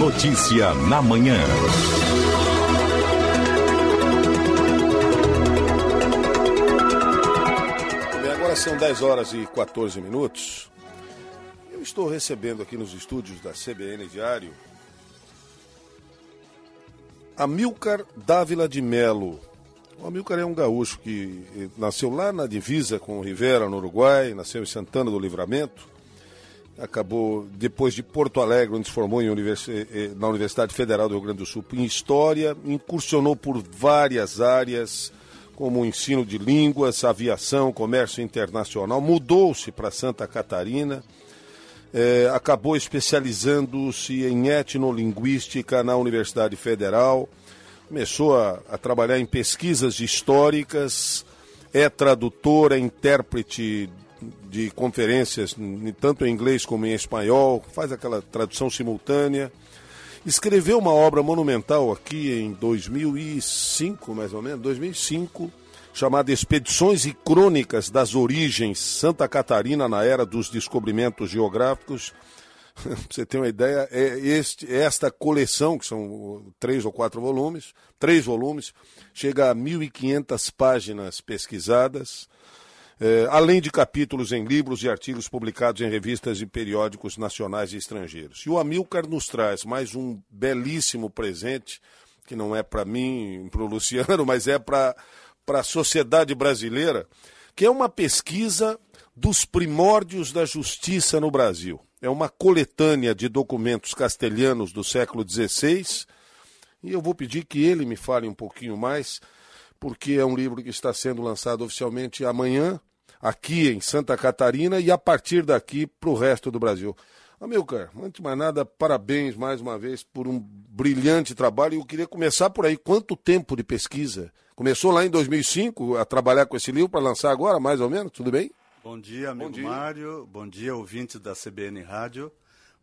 Notícia na manhã. Bem, agora são 10 horas e 14 minutos. Eu estou recebendo aqui nos estúdios da CBN Diário Amilcar Dávila de Melo. O Amilcar é um gaúcho que nasceu lá na divisa com Rivera, no Uruguai, nasceu em Santana do Livramento. Acabou, depois de Porto Alegre, onde se formou univers... Eh, eh, na Universidade Federal do Rio Grande do Sul em História, incursionou por várias áreas, como o ensino de línguas, aviação, comércio internacional, mudou-se para Santa Catarina é, acabou especializando-se em etnolinguística na Universidade Federal, começou a, a, trabalhar em pesquisas históricas, é tradutor, é intérprete de conferências, tanto em inglês como em espanhol, faz aquela tradução simultânea. Escreveu uma obra monumental aqui em 2005, mais ou menos, 2005, chamada Expedições e Crônicas das Origens Santa Catarina na Era dos Descobrimentos Geográficos. Você ter uma ideia, é este, esta coleção, que são três ou quatro volumes, três volumes, chega a 1.500 páginas pesquisadas, é, além de capítulos em livros e artigos publicados em revistas e periódicos nacionais e estrangeiros. E o Amilcar nos traz mais um belíssimo presente, que não é para mim, para o Luciano, mas é para a sociedade brasileira, que é uma pesquisa dos primórdios da justiça no Brasil. É uma coletânea de documentos castelhanos do século XVI, e eu vou pedir que ele me fale um pouquinho mais, porque é um livro que está sendo lançado oficialmente amanhã, aqui em Santa Catarina, e a partir daqui para o resto do Brasil. Amilcar, antes de mais nada, parabéns mais uma vez por um brilhante trabalho. Eu queria começar por aí. Quanto tempo de pesquisa? Começou lá em 2005 a trabalhar com esse livro para lançar agora, mais ou menos? Tudo bem? Bom dia, amigo Bom dia. Mário. Bom dia, ouvintes da CBN Rádio.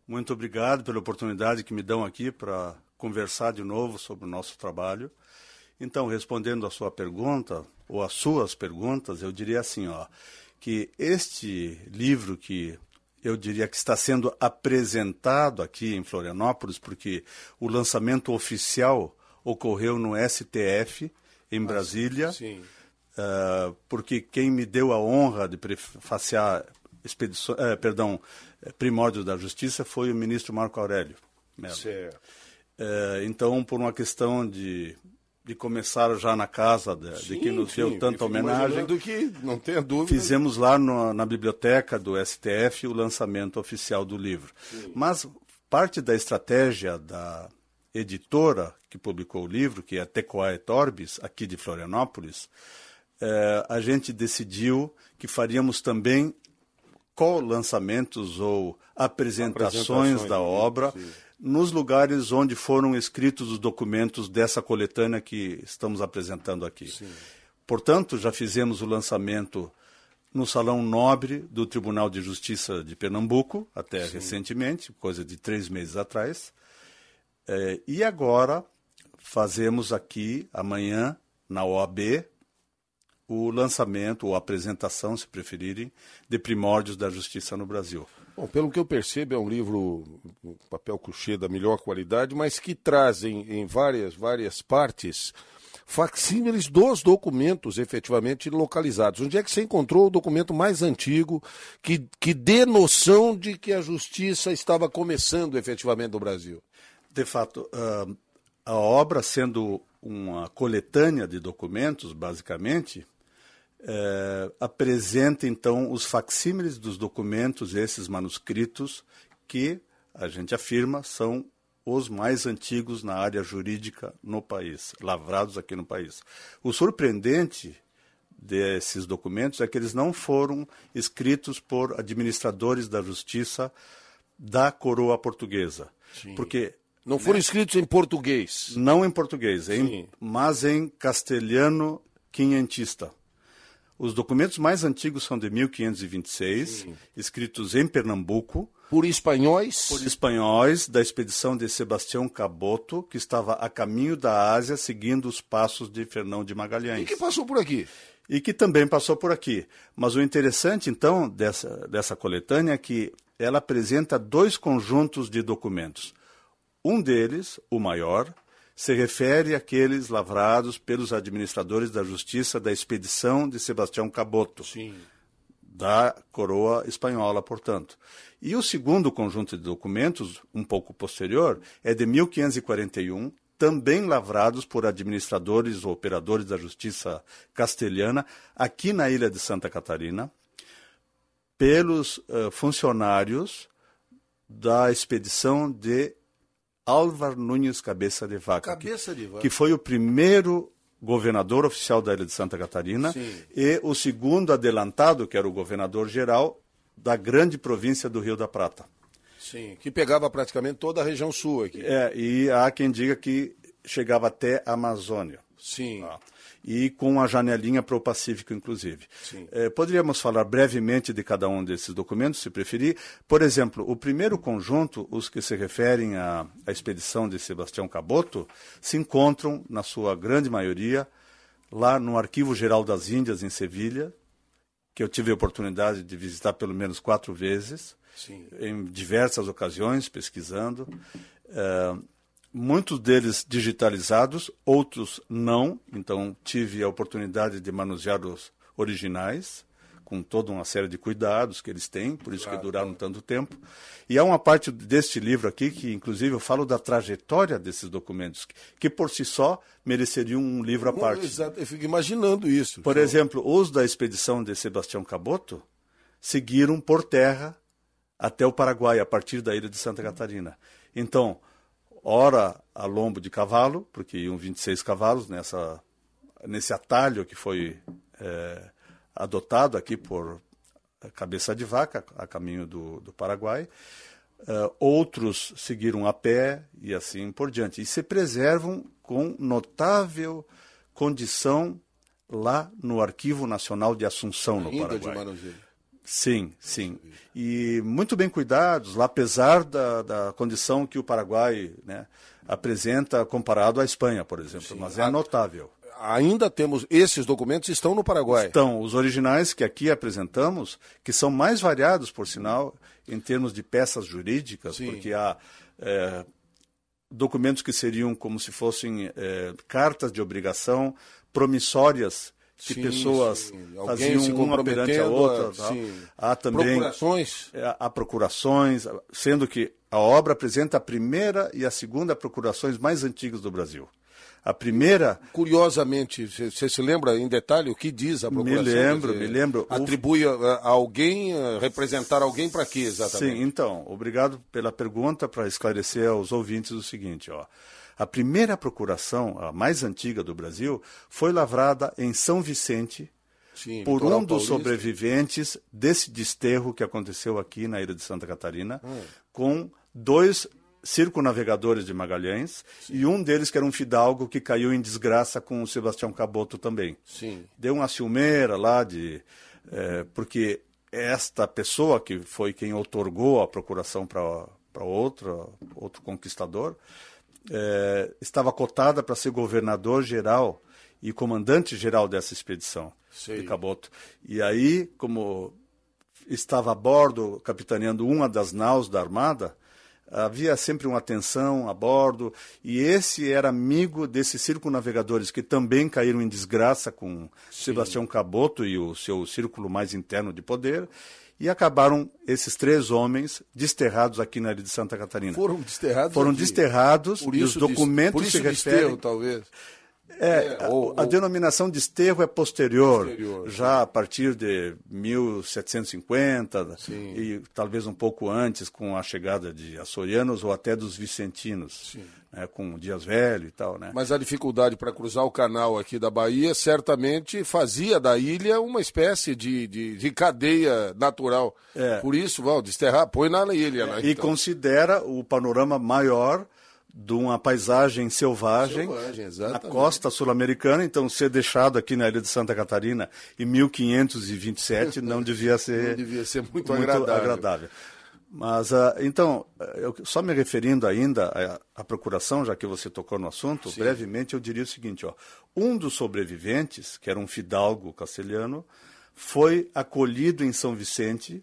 Muito obrigado pela oportunidade que me dão aqui para conversar de novo sobre o nosso trabalho. Então, respondendo a sua pergunta, ou as suas perguntas, eu diria assim, ó, que este livro que eu diria que está sendo apresentado aqui em Florianópolis, porque o lançamento oficial ocorreu no STF, em Brasília. Sim. Uh, porque quem me deu a honra de prefaciar expedição, uh, perdão, primórdios da Justiça foi o ministro Marco Aurélio. Certo. Uh, então, por uma questão de de começar já na casa de, sim, de quem nos sim, deu tanta homenagem. que, não tenha dúvida. Fizemos lá no, na biblioteca do STF o lançamento oficial do livro. Sim. Mas parte da estratégia da editora que publicou o livro, que é a Tecoae Torbis, aqui de Florianópolis, eh, a gente decidiu que faríamos também co-lançamentos ou apresentações, apresentações da obra nos lugares onde foram escritos os documentos dessa coletânea que estamos apresentando aqui. Sim. Portanto, já fizemos o lançamento no Salão Nobre do Tribunal de Justiça de Pernambuco, até Sim. recentemente, coisa de três meses atrás. É, e agora fazemos aqui, amanhã, na OAB, o lançamento ou apresentação, se preferirem, de primórdios da justiça no Brasil. Bom, pelo que eu percebo, é um livro papel couché da melhor qualidade, mas que traz em, várias, várias partes facsímiles dos documentos efetivamente localizados. Onde é que você encontrou o documento mais antigo que, que dê noção de que a justiça estava começando efetivamente no Brasil? De fato, uh, a obra sendo uma coletânea de documentos, basicamente, é, apresenta então os facsímiles dos documentos, esses manuscritos, que a gente afirma são os mais antigos na área jurídica no país, lavrados aqui no país. O surpreendente desses documentos é que eles não foram escritos por administradores da justiça da coroa portuguesa. Sim. Porque não foram né, escritos em português. Não em português, em, mas em castelhano quinhentista. Os documentos mais antigos são de 1526, Sim. escritos em Pernambuco. Por espanhóis? Por espanhóis da expedição de Sebastião Caboto, que estava a caminho da Ásia, seguindo os passos de Fernão de Magalhães. E que passou por aqui? E que também passou por aqui. Mas o interessante, então, dessa, dessa coletânea é que ela apresenta dois conjuntos de documentos. Um deles, o maior, se refere àqueles lavrados pelos administradores da justiça da expedição de Sebastião Caboto, Sim. da coroa espanhola, portanto. E o segundo conjunto de documentos, um pouco posterior, é de 1541, também lavrados por administradores ou operadores da justiça castelhana, aqui na ilha de Santa Catarina, pelos uh, funcionários da expedição de Álvar Nunes Cabeça de Vaca, Cabeça de Vaca. que foi o primeiro governador oficial da ilha de Santa Catarina Sim. e o segundo adelantado, que era o governador geral da grande província do Rio da Prata. Sim, que pegava praticamente toda a região sul aqui. É, e há quem diga que chegava até a Amazônia. Sim. Tá? E com a janelinha para o Pacífico, inclusive. É, poderíamos falar brevemente de cada um desses documentos, se preferir. Por exemplo, o primeiro conjunto, os que se referem à, à expedição de Sebastião Caboto, se encontram, na sua grande maioria, lá no Arquivo Geral das Índias, em Sevilha, que eu tive a oportunidade de visitar pelo menos quatro vezes, Sim. em diversas ocasiões, pesquisando. É, muitos deles digitalizados, outros não. Então, tive a oportunidade de manusear os originais, com toda uma série de cuidados que eles têm, por isso Claro. que duraram tanto tempo. E há uma parte deste livro aqui que, inclusive, eu falo da trajetória desses documentos, que, que por si só mereceriam um livro à parte. Exato, eu fico imaginando isso. Por exemplo, os da expedição de Sebastião Caboto seguiram por terra até o Paraguai, a partir da ilha de Santa Catarina. Então, ora a lombo de cavalo, porque iam 26 cavalos nessa, nesse atalho que foi é, adotado aqui por Cabeça de Vaca, a caminho do, do Paraguai. Uh, outros seguiram a pé e assim por diante. E se preservam com notável condição lá no Arquivo Nacional de Assunção, no Ainda de Paraguai. Sim, sim. E muito bem cuidados, lá, apesar da, da condição que o Paraguai né, apresenta comparado à Espanha, por exemplo. Mas é notável. Ainda temos, esses documentos estão no Paraguai. Então, os originais que aqui apresentamos, que são mais variados, por sinal, em termos de peças jurídicas, Sim. porque há é, documentos que seriam como se fossem é, cartas de obrigação promissórias que Sim, pessoas sim. Faziam se uma perante a outra. a- sim. Há também Procurações. é, há procurações, sendo que a obra apresenta a primeira e a segunda procurações mais antigas do Brasil. A primeira Curiosamente, você se lembra em detalhe o que diz a procuração? lembro, Quer dizer, me lembro. Atribui a, a alguém, a representar alguém para quê exatamente? Sim, então, obrigado pela pergunta para esclarecer aos ouvintes o seguinte, ó. A primeira procuração, a mais antiga do Brasil, foi lavrada em São Vicente Sim, por um dos paulista. sobreviventes desse desterro que aconteceu aqui na ilha de Santa Catarina, Hum. com dois circunavegadores de Magalhães e um deles que era um fidalgo que caiu em desgraça com o Sebastião Caboto também Sim. deu uma ciumeira lá de eh, porque esta pessoa que foi quem otorgou a procuração para para outro outro conquistador eh, estava cotada para ser governador geral e comandante geral dessa expedição Sei. de Caboto e aí como estava a bordo capitaneando uma das naus da armada havia sempre uma tensão a bordo e esse era amigo desses circunnavegadores que também caíram em desgraça com Sebastião Caboto e o seu círculo mais interno de poder e acabaram esses três homens desterrados aqui na ilha de Santa Catarina. Foram desterrados Foram aqui. desterrados Por e os isso, documentos por isso se desterro, referem talvez. É, É, a, ou- a ou- denominação de esterro é posterior, Posterior, já a partir de 1750 Sim. e talvez um pouco antes com a chegada de açorianos ou até dos vicentinos, Sim. né, com Dias Velho e tal, né? Mas a dificuldade para cruzar o canal aqui da Bahia certamente fazia da ilha uma espécie de, de, de cadeia natural. É. Por isso, vão desterrar, põe na ilha. Né, e então. considera o panorama maior de uma paisagem selvagem, Selvagem, na costa sul-americana, então ser deixado aqui na ilha de Santa Catarina em 1527 não devia ser Não devia ser muito agradável. Mas, ah, então, eu, só me referindo ainda à, à procuração, já que você tocou no assunto, brevemente eu diria o seguinte: ó, um dos sobreviventes, que era um fidalgo castelhano, foi acolhido em São Vicente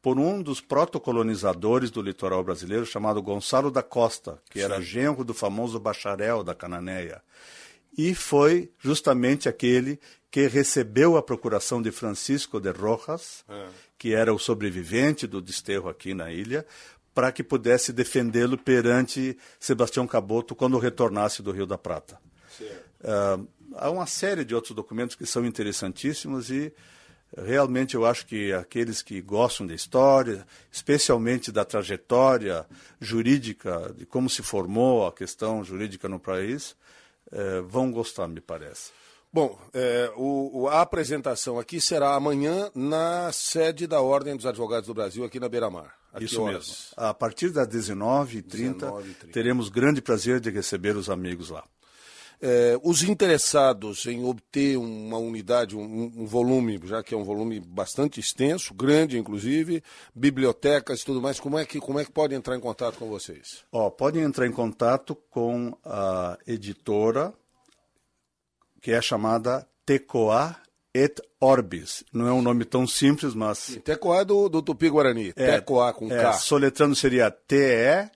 por um dos protocolonizadores do litoral brasileiro, chamado Gonçalo da Costa, que Sim. era genro do famoso bacharel da Cananéia. E foi justamente aquele que recebeu a procuração de Francisco de Rojas, é. que era o sobrevivente do desterro aqui na ilha, para que pudesse defendê-lo perante Sebastião Caboto quando retornasse do Rio da Prata. Uh, há uma série de outros documentos que são interessantíssimos e realmente eu acho que aqueles que gostam da história, especialmente da trajetória jurídica, de como se formou a questão jurídica no país, eh, vão gostar, me parece. Bom, é, o, a apresentação aqui será amanhã na sede da Ordem dos Advogados do Brasil, aqui na Beira Mar. Isso mesmo. A partir das 19h30, 19 teremos grande prazer de receber os amigos lá. É, os interessados em obter uma unidade, um, um, volume, já que é um volume bastante extenso, grande inclusive, bibliotecas e tudo mais, como é que, como é que podem entrar em contato com vocês? Oh, podem entrar em contato com a editora, que é chamada Tecoa et Orbis. Não é um nome tão simples, mas. Sim, Tecoa é do, do Tupi-Guarani. É, Tecoa com é, K. Soletrando seria T-E-K-O-A.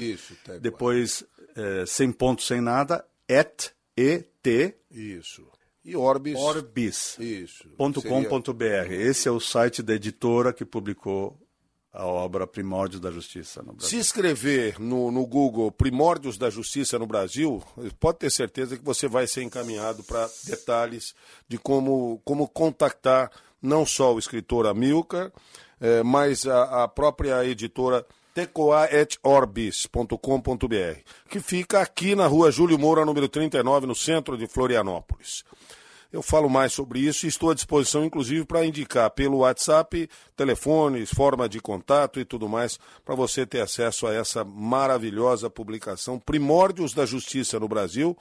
Isso, Tecoa. Depois é, sem ponto, sem nada, et, e-t. Isso. E Orbis. Orbis. Isso. .com.br. Esse é o site da editora que publicou a obra Primórdios da Justiça no Brasil. Se escrever no, no Google Primórdios da Justiça no Brasil, pode ter certeza que você vai ser encaminhado para detalhes de como, como contactar não só o escritor Amilcar, eh, mas a, a própria editora tecoaetorbis.com.br, que fica aqui na rua Júlio Moura, número 39, no centro de Florianópolis. Eu falo mais sobre isso e estou à disposição, inclusive, para indicar pelo WhatsApp, telefones, forma de contato e tudo mais, para você ter acesso a essa maravilhosa publicação Primórdios da Justiça no Brasil,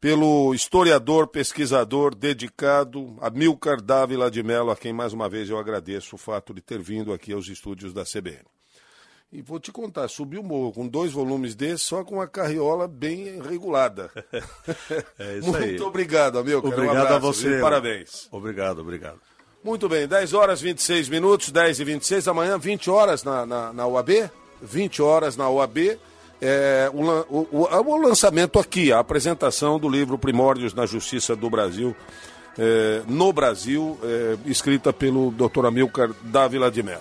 pelo historiador, pesquisador dedicado Amilcar Dávila de Mello, a quem mais uma vez eu agradeço o fato de ter vindo aqui aos estúdios da CBN. E vou te contar, subiu o morro com dois volumes desses, só com uma carriola bem regulada. É isso Muito aí. Muito obrigado, amigo. Obrigado um abraço, a você. Parabéns. Obrigado, obrigado. Muito bem, 10 horas 26 minutos, 10 e 26 amanhã, 20 horas na, na, na UAB. 20 horas na UAB. É, o, o, o, lançamento aqui, a apresentação do livro Primórdios na Justiça do Brasil, é, no Brasil, é, escrita pelo Dr. Amilcar Dávila de Mello.